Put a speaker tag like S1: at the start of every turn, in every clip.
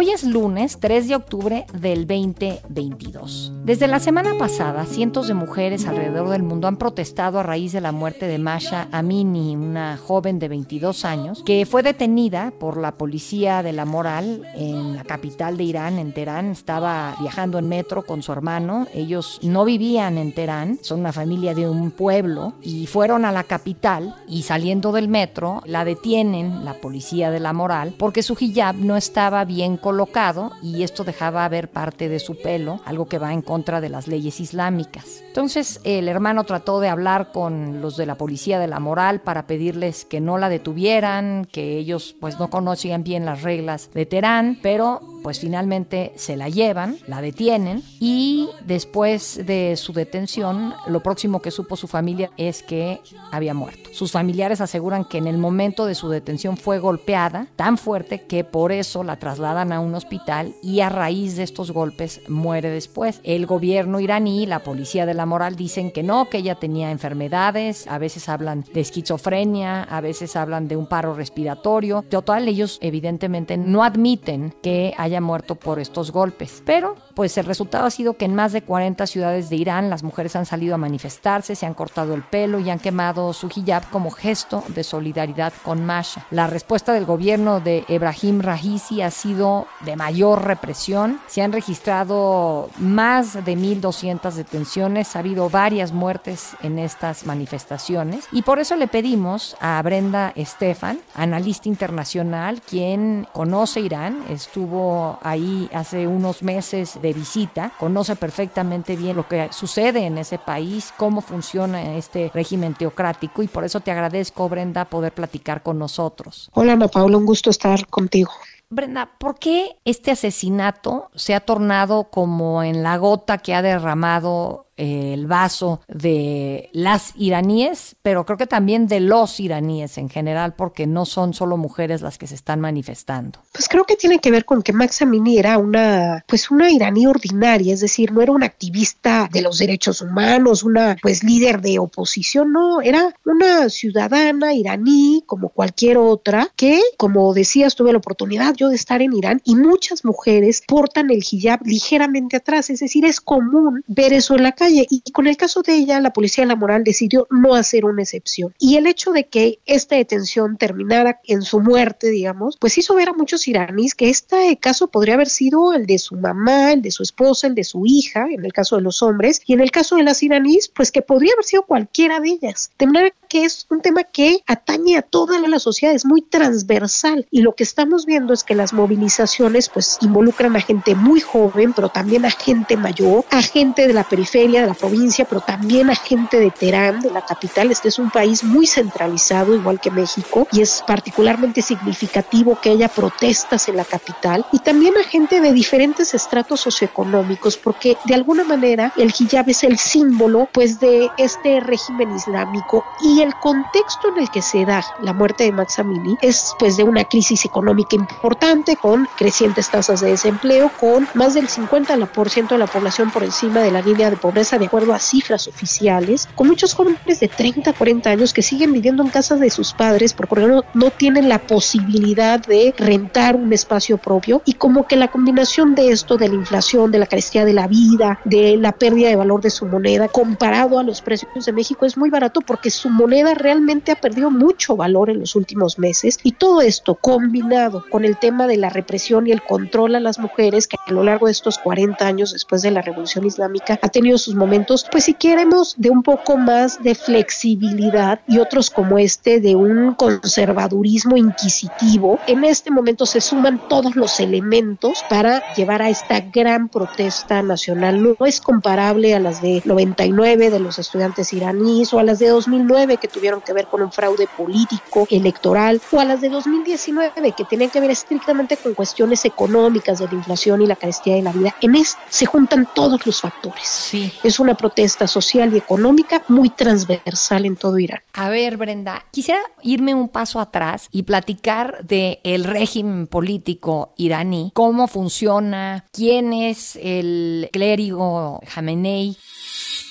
S1: Hoy es lunes 3 de octubre del 2022. Desde la semana pasada, cientos de mujeres alrededor del mundo han protestado a raíz de la muerte de Masha Amini, una joven de 22 años, que fue detenida por la policía de la moral en la capital de Irán, en Teherán. Estaba viajando en metro con su hermano. Ellos no vivían en Teherán, son una familia de un pueblo y fueron a la capital y saliendo del metro la detienen la policía de la moral porque su hijab no estaba bien colocado y esto dejaba ver parte de su pelo, algo que va en contra de las leyes islámicas. Entonces el hermano trató de hablar con los de la policía de la moral para pedirles que no la detuvieran, que ellos pues no conocían bien las reglas de Teherán, pero pues finalmente se la llevan, la detienen y después de su detención lo próximo que supo su familia es que había muerto. Sus familiares aseguran que en el momento de su detención fue golpeada tan fuerte que por eso la trasladan a un hospital y a raíz de estos golpes muere después. El gobierno iraní, la policía de la moral dicen que no, que ella tenía enfermedades, a veces hablan de esquizofrenia, a veces hablan de un paro respiratorio. Total, ellos evidentemente no admiten que haya muerto por estos golpes. Pero, pues el resultado ha sido que en más de 40 ciudades de Irán las mujeres han salido a manifestarse, se han cortado el pelo y han quemado su hijab como gesto de solidaridad con Masha. La respuesta del gobierno de Ebrahim Rahisi ha sido de mayor represión. Se han registrado más de 1.200 detenciones, ha habido varias muertes en estas manifestaciones y por eso le pedimos a Brenda Estefan, analista internacional, quien conoce Irán, estuvo ahí hace unos meses de visita, conoce perfectamente bien lo que sucede en ese país, cómo funciona este régimen teocrático y por eso te agradezco, Brenda, poder platicar con nosotros.
S2: Hola, Ana Paula, un gusto estar contigo.
S1: Brenda, ¿por qué este asesinato se ha tornado como en la gota que ha derramado el vaso de las iraníes, pero creo que también de los iraníes en general, porque no son solo mujeres las que se están manifestando.
S2: Pues creo que tiene que ver con que Max Amini era una, pues una iraní ordinaria, es decir, no era una activista de los derechos humanos, una pues líder de oposición, no, era una ciudadana iraní como cualquier otra que, como decías, tuve la oportunidad yo de estar en Irán y muchas mujeres portan el hijab ligeramente atrás, es decir, es común ver eso en la calle y con el caso de ella, la policía de la moral decidió no hacer una excepción. Y el hecho de que esta detención terminara en su muerte, digamos, pues hizo ver a muchos iraníes que este caso podría haber sido el de su mamá, el de su esposa, el de su hija, en el caso de los hombres, y en el caso de las iraníes, pues que podría haber sido cualquiera de ellas. De manera que es un tema que atañe a toda la sociedad, es muy transversal. Y lo que estamos viendo es que las movilizaciones, pues involucran a gente muy joven, pero también a gente mayor, a gente de la periferia, de la provincia, pero también a gente de Teherán, de la capital. Este es un país muy centralizado, igual que México, y es particularmente significativo que haya protestas en la capital, y también a gente de diferentes estratos socioeconómicos, porque de alguna manera el hijab es el símbolo pues de este régimen islámico y el contexto en el que se da la muerte de Max Amini es pues de una crisis económica importante con crecientes tasas de desempleo, con más del 50% de la población por encima de la línea de pobreza de acuerdo a cifras oficiales, con muchos jóvenes de 30, 40 años que siguen viviendo en casa de sus padres porque no, no tienen la posibilidad de rentar un espacio propio. Y como que la combinación de esto, de la inflación, de la carestía de la vida, de la pérdida de valor de su moneda, comparado a los precios de México, es muy barato porque su moneda realmente ha perdido mucho valor en los últimos meses. Y todo esto combinado con el tema de la represión y el control a las mujeres que a lo largo de estos 40 años después de la revolución islámica ha tenido sus momentos, pues si queremos de un poco más de flexibilidad y otros como este de un conservadurismo inquisitivo, en este momento se suman todos los elementos para llevar a esta gran protesta nacional. No es comparable a las de 99 de los estudiantes iraníes o a las de 2009 que tuvieron que ver con un fraude político, electoral, o a las de 2019 que tenían que ver estrictamente con cuestiones económicas de la inflación y la carestía de la vida. En este se juntan todos los factores.
S1: Sí.
S2: Es una protesta social y económica muy transversal en todo Irán.
S1: A ver, Brenda, quisiera irme un paso atrás y platicar de el régimen político iraní, cómo funciona, quién es el clérigo Jamenei.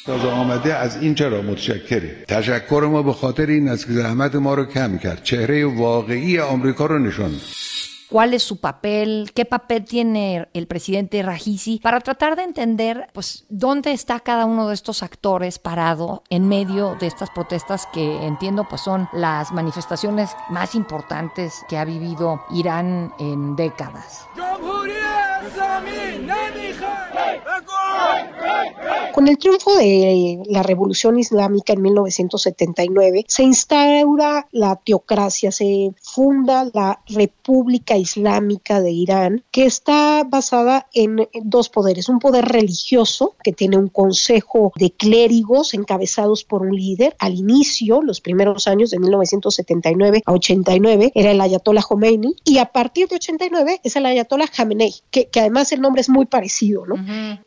S3: تازه آمده از این چرا متشکریم تشکر ما به خاطر این است که زحمت ما رو کم کرد چهره واقعی آمریکا رو نشان
S1: cuál es su papel, qué papel tiene el presidente Rajisi, para tratar de entender pues dónde está cada uno de estos actores parado en medio de estas protestas que entiendo pues son las manifestaciones más importantes que ha vivido Irán en décadas.
S2: Con el triunfo de la revolución islámica en 1979, se instaura la teocracia, se funda la República Islámica de Irán, que está basada en dos poderes, un poder religioso, que tiene un consejo de clérigos encabezados por un líder. Al inicio, los primeros años de 1979 a 89, era el Ayatollah Khomeini, y a partir de 89 es el Ayatollah Khamenei, que, además el nombre es muy parecido, ¿no?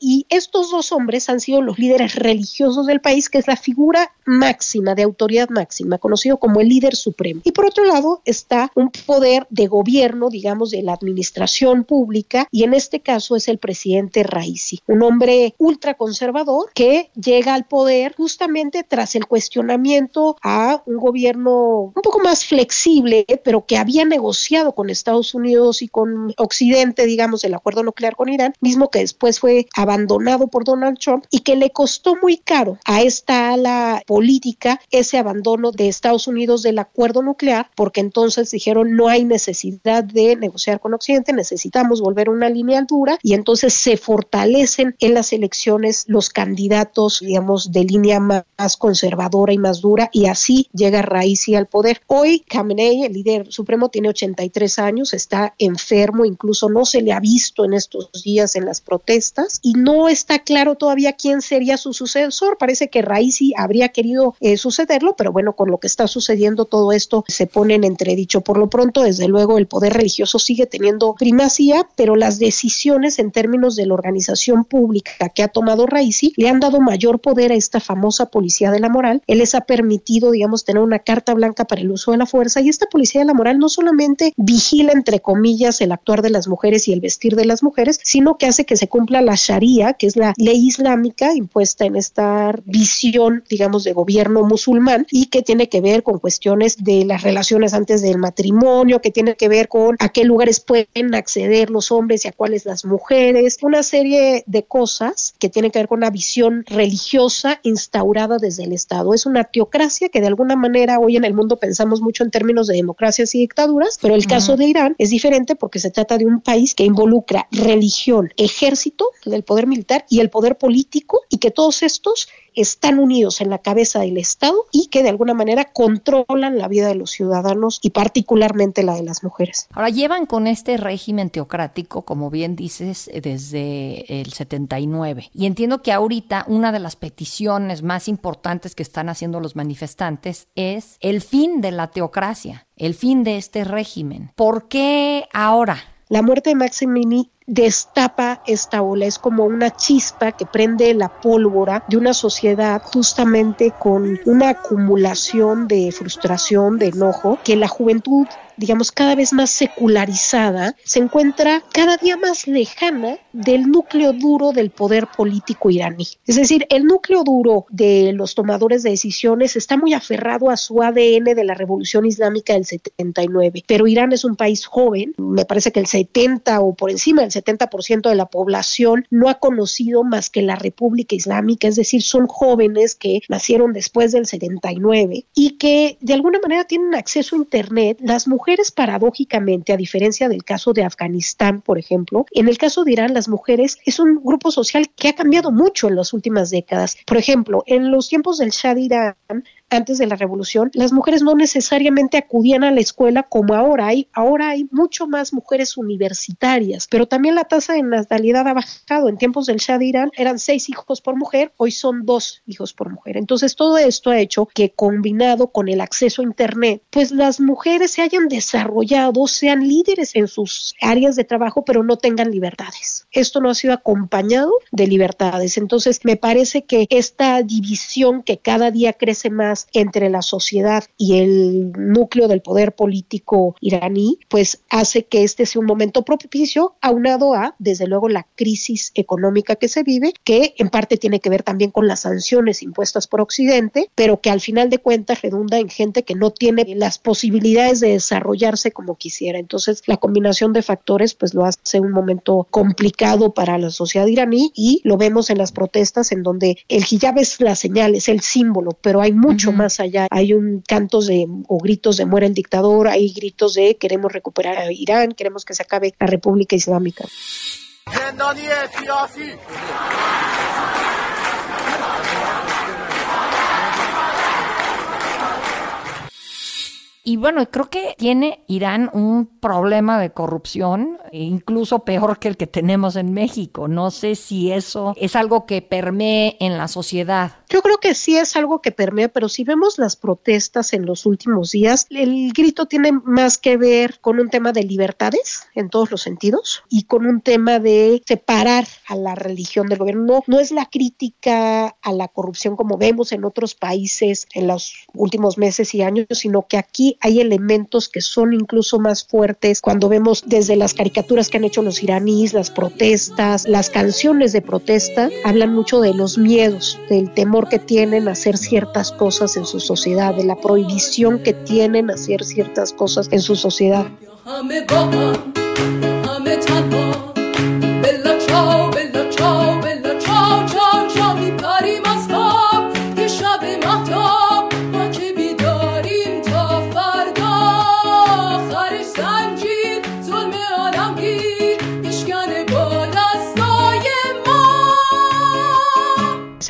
S2: Y estos dos hombres han sido los líderes religiosos del país, que es la figura máxima, de autoridad máxima, conocido como el líder supremo. Y por otro lado está un poder de gobierno, digamos, de la administración pública, y en este caso es el presidente Raisi, un hombre ultraconservador que llega al poder justamente tras el cuestionamiento a un gobierno un poco más flexible, pero que había negociado con Estados Unidos y con Occidente, digamos, el acuerdo nuclear con Irán, mismo que después fue abandonado por Donald Trump y que le costó muy caro a esta ala política ese abandono de Estados Unidos del acuerdo nuclear, porque entonces dijeron no hay necesidad de negociar con Occidente, necesitamos volver a una línea dura y entonces se fortalecen en las elecciones los candidatos, digamos, de línea más conservadora y más dura y así llega Raisi al poder. Hoy Khamenei, el líder supremo, tiene 83 años, está enfermo, incluso no se le ha visto en estos días en las protestas y no está claro todavía quién sería su sucesor. Parece que Raisi habría querido eh, sucederlo, pero bueno, con lo que está sucediendo todo esto se pone en entredicho. Por lo pronto, desde luego, el poder religioso sigue teniendo primacía, pero las decisiones en términos de la organización pública que ha tomado Raisi le han dado mayor poder a esta famosa policía de la moral. Él les ha permitido, digamos, tener una carta blanca para el uso de la fuerza y esta policía de la moral no solamente vigila, entre comillas, el actuar de las mujeres y el vestir de las mujeres, sino que hace que se cumpla la Sharia, que es la ley islámica impuesta en esta visión, digamos, de gobierno musulmán y que tiene que ver con cuestiones de las relaciones antes del matrimonio, que tiene que ver con a qué lugares pueden acceder los hombres y a cuáles las mujeres, una serie de cosas que tienen que ver con una visión religiosa instaurada desde el Estado. Es una teocracia que de alguna manera hoy en el mundo pensamos mucho en términos de democracias y dictaduras, pero el caso de Irán es diferente porque se trata de un país que involucra religión, ejército, del poder militar y el poder político y que todos estos están unidos en la cabeza del Estado y que de alguna manera controlan la vida de los ciudadanos y particularmente la de las mujeres.
S1: Ahora llevan con este régimen teocrático, como bien dices, desde el 79. Y entiendo que ahorita una de las peticiones más importantes que están haciendo los manifestantes es el fin de la teocracia, el fin de este régimen. ¿Por qué ahora?
S2: La muerte de Maximini destapa esta ola, es como una chispa que prende la pólvora de una sociedad justamente con una acumulación de frustración, de enojo, que la juventud digamos, cada vez más secularizada, se encuentra cada día más lejana del núcleo duro del poder político iraní. Es decir, el núcleo duro de los tomadores de decisiones está muy aferrado a su ADN de la revolución islámica del 79, pero Irán es un país joven, me parece que el 70 o por encima del 70% de la población no ha conocido más que la República Islámica, es decir, son jóvenes que nacieron después del 79 y que de alguna manera tienen acceso a Internet. Las mujeres mujeres, paradójicamente, a diferencia del caso de Afganistán, por ejemplo, en el caso de Irán, las mujeres es un grupo social que ha cambiado mucho en las últimas décadas. Por ejemplo, en los tiempos del Shah de Irán, antes de la revolución, las mujeres no necesariamente acudían a la escuela como ahora hay. Ahora hay mucho más mujeres universitarias, pero también la tasa de natalidad ha bajado. En tiempos del Shah de Irán eran seis hijos por mujer, hoy son dos hijos por mujer. Entonces todo esto ha hecho que combinado con el acceso a Internet, pues las mujeres se hayan desarrollado, sean líderes en sus áreas de trabajo, pero no tengan libertades. Esto no ha sido acompañado de libertades. Entonces me parece que esta división que cada día crece más entre la sociedad y el núcleo del poder político iraní, pues hace que este sea un momento propicio, aunado a, desde luego, la crisis económica que se vive, que en parte tiene que ver también con las sanciones impuestas por Occidente, pero que al final de cuentas redunda en gente que no tiene las posibilidades de desarrollarse como quisiera. Entonces, la combinación de factores, pues lo hace un momento complicado para la sociedad iraní y lo vemos en las protestas en donde el hijab es la señal, es el símbolo, pero hay mucho más allá. Hay un cantos de o gritos de muere el dictador, hay gritos de queremos recuperar a Irán, queremos que se acabe la República Islámica.
S1: Y bueno, creo que tiene Irán un problema de corrupción, incluso peor que el que tenemos en México. No sé si eso es algo que permee en la sociedad.
S2: Yo creo que sí es algo que permea, pero si vemos las protestas en los últimos días, el grito tiene más que ver con un tema de libertades en todos los sentidos y con un tema de separar a la religión del gobierno. No, no es la crítica a la corrupción como vemos en otros países en los últimos meses y años, sino que aquí hay elementos que son incluso más fuertes cuando vemos desde las caricaturas que han hecho los iraníes, las protestas, las canciones de protesta, hablan mucho de los miedos, del temor que tienen a hacer ciertas cosas en su sociedad, de la prohibición que tienen a hacer ciertas cosas en su sociedad.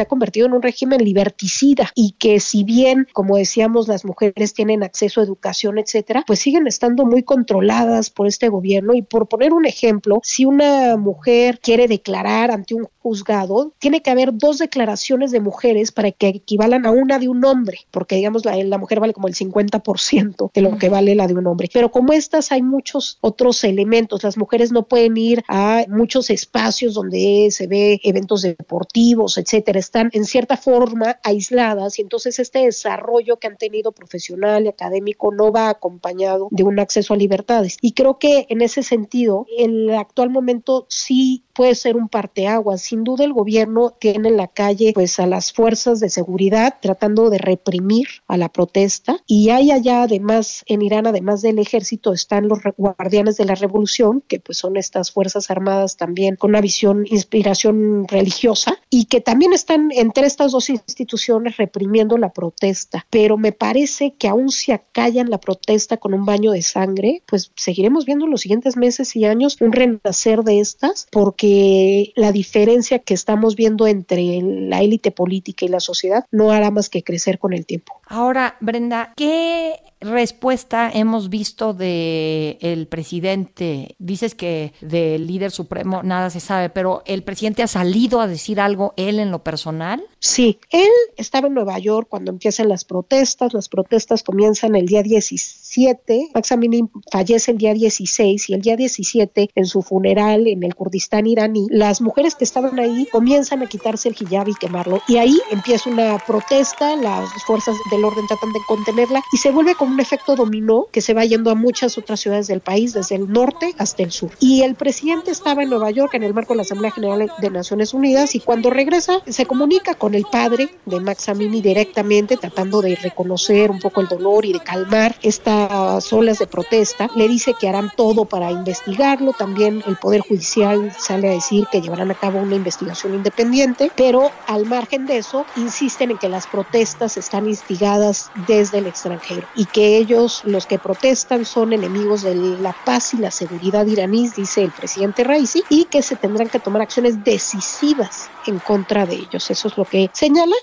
S2: Se ha convertido en un régimen liberticida y que si bien, como decíamos, las mujeres tienen acceso a educación, etcétera, pues siguen estando muy controladas por este gobierno. Y por poner un ejemplo, si una mujer quiere declarar ante un juzgado, tiene que haber dos declaraciones de mujeres para que equivalan a una de un hombre, porque digamos la, la mujer vale como el 50% de lo que vale la de un hombre. Pero como estas hay muchos otros elementos, las mujeres no pueden ir a muchos espacios donde se ve eventos deportivos, etcétera, están en cierta forma aisladas y entonces este desarrollo que han tenido profesional y académico no va acompañado de un acceso a libertades. Y creo que en ese sentido, el actual momento sí puede ser un parteaguas. Sin duda el gobierno tiene en la calle pues a las fuerzas de seguridad tratando de reprimir a la protesta y hay allá además en Irán además del ejército están los guardianes de la revolución que pues son estas fuerzas armadas también con una visión inspiración religiosa y que también están entre estas dos instituciones reprimiendo la protesta, pero me parece que aún si acallan la protesta con un baño de sangre, pues seguiremos viendo en los siguientes meses y años un renacer de estas, porque la diferencia que estamos viendo entre la élite política y la sociedad no hará más que crecer con el tiempo.
S1: Ahora, Brenda, ¿qué respuesta hemos visto de el presidente? Dices que del líder supremo nada se sabe, pero el presidente ha salido a decir algo él en lo personal.
S2: Sí, él estaba en Nueva York cuando empiezan las protestas. Las protestas comienzan el día 17. Max Amini fallece el día 16 y el día 17 en su funeral en el Kurdistán iraní, las mujeres que estaban ahí comienzan a quitarse el hijab y quemarlo y ahí empieza una protesta. Las fuerzas del orden tratan de contenerla y se vuelve como un efecto dominó que se va yendo a muchas otras ciudades del país, desde el norte hasta el sur. Y el presidente estaba en Nueva York en el marco de la Asamblea General de Naciones Unidas y cuando regresa se comunica con el padre de Max Amini directamente, tratando de reconocer un poco el dolor y de calmar estas olas de protesta. Le dice que harán todo para investigarlo. También el Poder Judicial sale a decir que llevarán a cabo una investigación independiente, pero al margen de eso, insisten en que las protestas están instigadas desde el extranjero y que ellos, los que protestan, son enemigos de la paz y la seguridad iraníes, dice el presidente Raisi, y que se tendrán que tomar acciones decisivas en contra de ellos. Eso es lo que señala.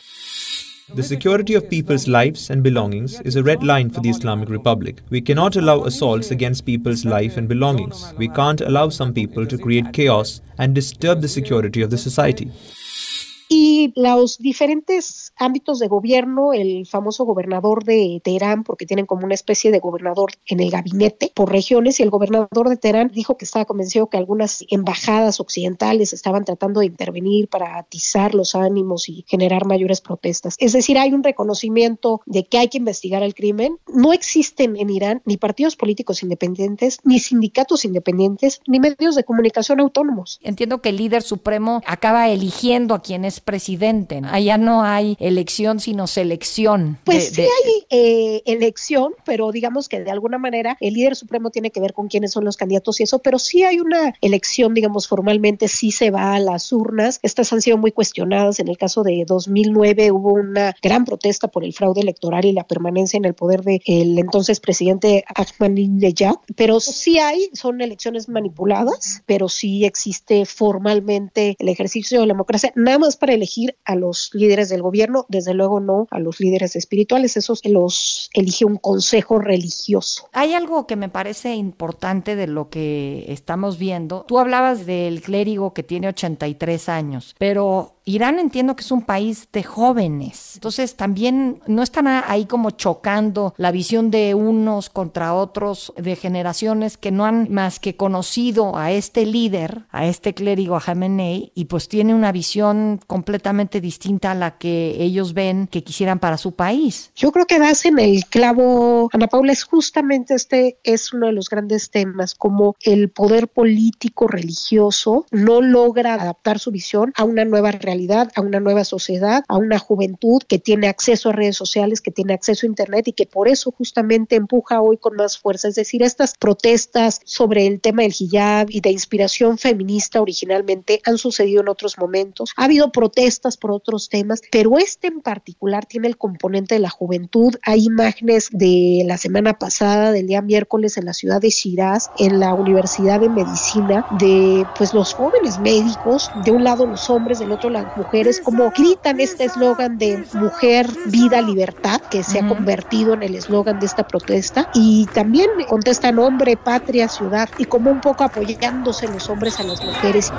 S4: The security of people's lives and belongings is a red line for the Islamic Republic. We cannot allow assaults against people's life and belongings. We can't allow some people to create chaos and disturb the security of the society.
S2: Y los diferentes ámbitos de gobierno, el famoso gobernador de Teherán, porque tienen como una especie de gobernador en el gabinete por regiones, y el gobernador de Teherán dijo que estaba convencido que algunas embajadas occidentales estaban tratando de intervenir para atizar los ánimos y generar mayores protestas. Es decir, hay un reconocimiento de que hay que investigar el crimen. No existen en Irán ni partidos políticos independientes, ni sindicatos independientes, ni medios de comunicación autónomos.
S1: Entiendo que el líder supremo acaba eligiendo a quien es presidente. Allá no hay elección, sino selección.
S2: Pues sí hay eh, elección, pero digamos que de alguna manera el líder supremo tiene que ver con quiénes son los candidatos y eso, pero sí hay una elección, digamos, formalmente sí se va a las urnas. Estas han sido muy cuestionadas. En el caso de 2009 hubo una gran protesta por el fraude electoral y la permanencia en el poder del el entonces presidente Ahmadinejad, pero sí hay, son elecciones manipuladas, pero sí existe formalmente el ejercicio de la democracia, nada más para elegir a los líderes del gobierno, desde luego no a los líderes espirituales, esos los elige un consejo religioso.
S1: Hay algo que me parece importante de lo que estamos viendo. Tú hablabas del clérigo que tiene 83 años, pero Irán entiendo que es un país de jóvenes, entonces también no están ahí como chocando la visión de unos contra otros, de generaciones que no han más que conocido a este líder, a este clérigo, a Jamenei, y pues tiene una visión completamente distinta a la que ellos ven que quisieran para su país.
S2: Yo creo que das en el clavo, Ana Paula, es justamente este, es uno de los grandes temas, como el poder político religioso no logra adaptar su visión a una nueva realidad a una nueva sociedad, a una juventud que tiene acceso a redes sociales, que tiene acceso a Internet y que por eso justamente empuja hoy con más fuerza. Es decir, estas protestas sobre el tema del hijab y de inspiración feminista originalmente han sucedido en otros momentos. Ha habido protestas por otros temas, pero este en particular tiene el componente de la juventud. Hay imágenes de la semana pasada, del día miércoles, en la ciudad de Shiraz, en la Universidad de Medicina, de pues los jóvenes médicos, de un lado los hombres, del otro lado mujeres, como gritan este eslogan de mujer, vida, libertad, que se ha convertido en el eslogan de esta protesta, y también contestan hombre, patria, ciudad, y como un poco apoyándose los hombres a las mujeres.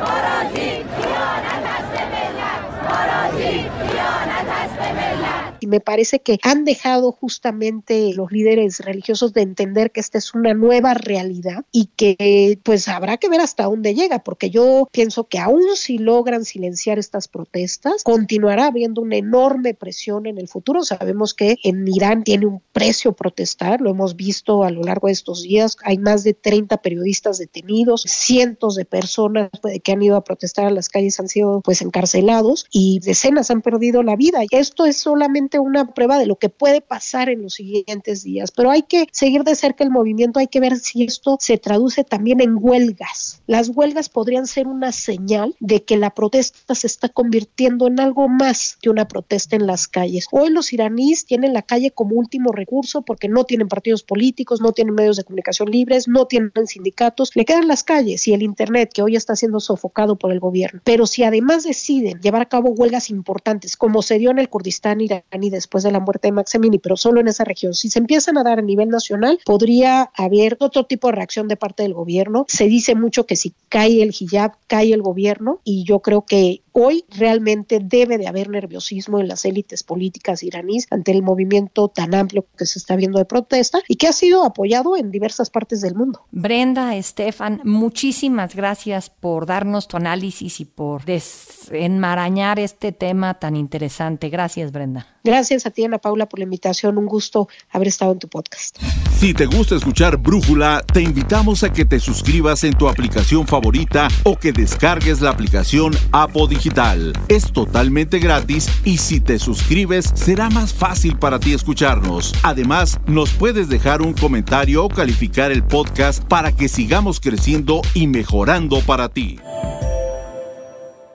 S2: Me parece que han dejado justamente los líderes religiosos de entender que esta es una nueva realidad y que pues habrá que ver hasta dónde llega, porque yo pienso que aún si logran silenciar estas protestas, continuará habiendo una enorme presión en el futuro. Sabemos que en Irán tiene un precio protestar, lo hemos visto a lo largo de estos días, hay más de 30 periodistas detenidos, cientos de personas que han ido a protestar a las calles han sido pues encarcelados y decenas han perdido la vida. Esto es solamente una prueba de lo que puede pasar en los siguientes días, pero hay que seguir de cerca el movimiento, hay que ver si esto se traduce también en huelgas. Las huelgas podrían ser una señal de que la protesta se está convirtiendo en algo más que una protesta en las calles. Hoy los iraníes tienen la calle como último recurso porque no tienen partidos políticos, no tienen medios de comunicación libres, no tienen sindicatos, le quedan las calles y el Internet que hoy está siendo sofocado por el gobierno. Pero si además deciden llevar a cabo huelgas importantes, como se dio en el Kurdistán iraní, y después de la muerte de Maximini, pero solo en esa región. Si se empiezan a dar a nivel nacional, podría haber otro tipo de reacción de parte del gobierno. Se dice mucho que si cae el hijab, cae el gobierno y yo creo que hoy realmente debe de haber nerviosismo en las élites políticas iraníes ante el movimiento tan amplio que se está viendo de protesta y que ha sido apoyado en diversas partes del mundo.
S1: Brenda, Estefan, muchísimas gracias por darnos tu análisis y por desenmarañar este tema tan interesante. Gracias, Brenda.
S2: Gracias a ti, Ana Paula, por la invitación. Un gusto haber estado en tu podcast.
S5: Si te gusta escuchar Brújula, te invitamos a que te suscribas en tu aplicación favorita o que descargues la aplicación Apo Digital. Es totalmente gratis y si te suscribes será más fácil para ti escucharnos. Además, nos puedes dejar un comentario o calificar el podcast para que sigamos creciendo y mejorando para ti.